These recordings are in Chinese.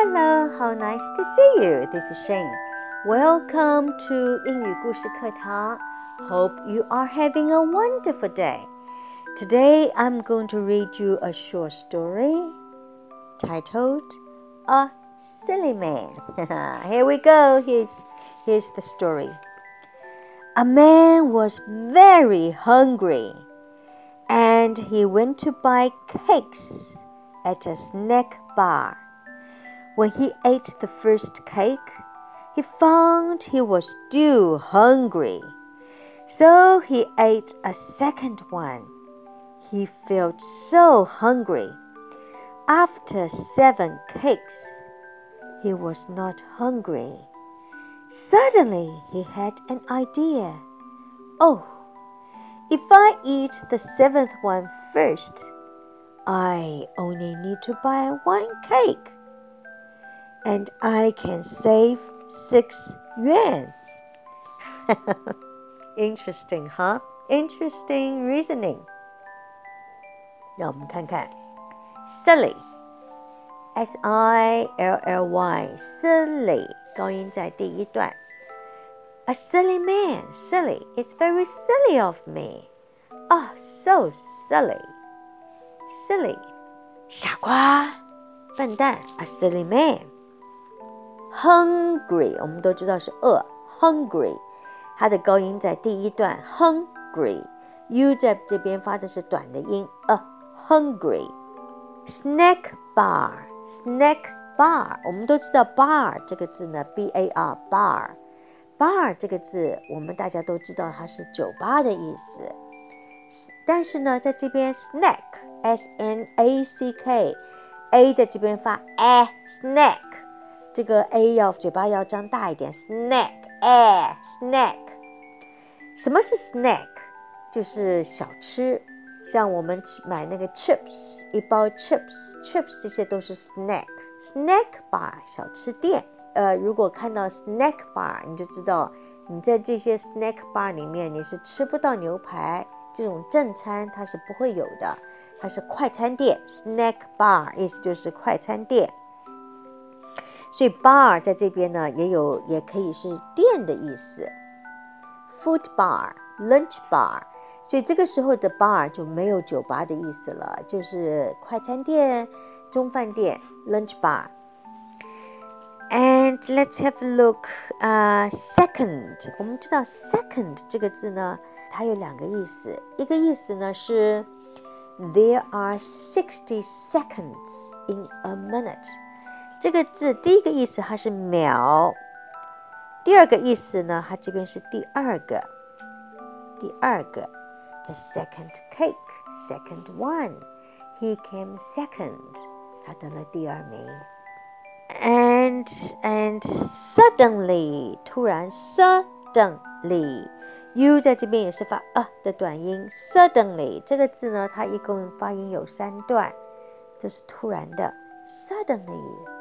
Hello, how nice to see you. This is Shane. Welcome to 英语故事课堂. Hope you are having a wonderful day. Today I'm going to read you a short story titled A Silly Man. Here we go. Here's, here's the story. A man was very hungry and he went to buy cakes at a snack bar. When he ate the first cake, he found he was still hungry. So he ate a second one. He felt so hungry. After seven cakes, he was not hungry. Suddenly he had an idea. Oh, if I eat the seventh one first, I only need to buy one cake And I can save six yuan. Interesting, huh? Interesting reasoning. 让我们看看，silly，s i l l y，silly，高音在第一段。A silly man, silly. It's very silly of me. Oh, so silly. Silly. 傻瓜，笨蛋，a silly man. Hungry，我们都知道是饿，hungry，它的高音在第一段，hungry，u 在这边发的是短的音，a hungry。Snack bar，snack bar，我们都知道 bar 这个字呢，b a r bar，bar 这个字我们大家都知道它是酒吧的意思，但是呢，在这边 snack，s n a c k，a 在这边发 a，snack。 这个 a 要嘴巴要张大一点，snack，哎，snack。什么是 snack？就是小吃，像我们买那个 chips，一包 chips，chips 这些都是 snack。snack bar 小吃店，呃，如果看到 snack bar，你就知道你在这些 snack bar 里面你是吃不到牛排这种正餐，它是不会有的，它是快餐店。snack bar 意思就是快餐店。所以 bar 在这边呢，也有也可以是店的意思，food bar、lunch bar。所以这个时候的 bar 就没有酒吧的意思了，就是快餐店、中饭店 lunch bar。And let's have a look. 啊，second，我们知道 second 这个字呢，它有两个意思，一个意思呢是 there are sixty seconds in a minute。这个字第一个意思它是秒，第二个意思呢，它这边是第二个，第二个，the second cake, second one, he came second，他得了第二名。And and suddenly，突然，suddenly，u 在这边也是发啊的短音，suddenly 这个字呢，它一共发音有三段，就是突然的，suddenly。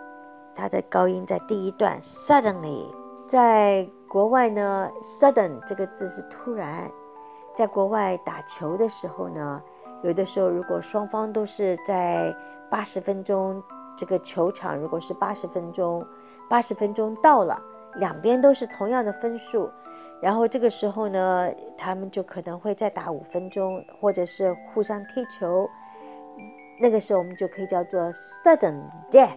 它的高音在第一段，suddenly，在国外呢，sudden 这个字是突然。在国外打球的时候呢，有的时候如果双方都是在八十分钟，这个球场如果是八十分钟，八十分钟到了，两边都是同样的分数，然后这个时候呢，他们就可能会再打五分钟，或者是互相踢球，那个时候我们就可以叫做 sudden death。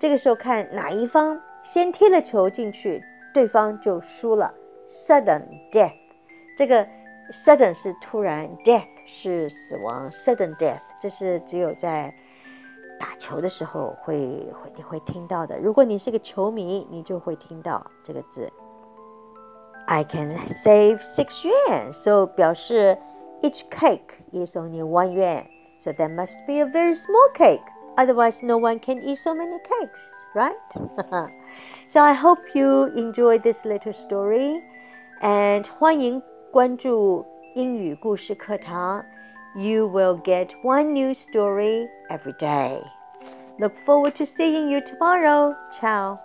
这个时候看哪一方先踢了球进去，对方就输了。Sudden death，这个 sudden 是突然，death 是死亡。Sudden death，这是只有在打球的时候会会你会听到的。如果你是个球迷，你就会听到这个字。I can save six yuan，so 表示 each cake is only one yuan，so that must be a very small cake。Otherwise, no one can eat so many cakes, right? so I hope you enjoy this little story, and 欢迎关注英语故事课堂. You will get one new story every day. Look forward to seeing you tomorrow. Ciao.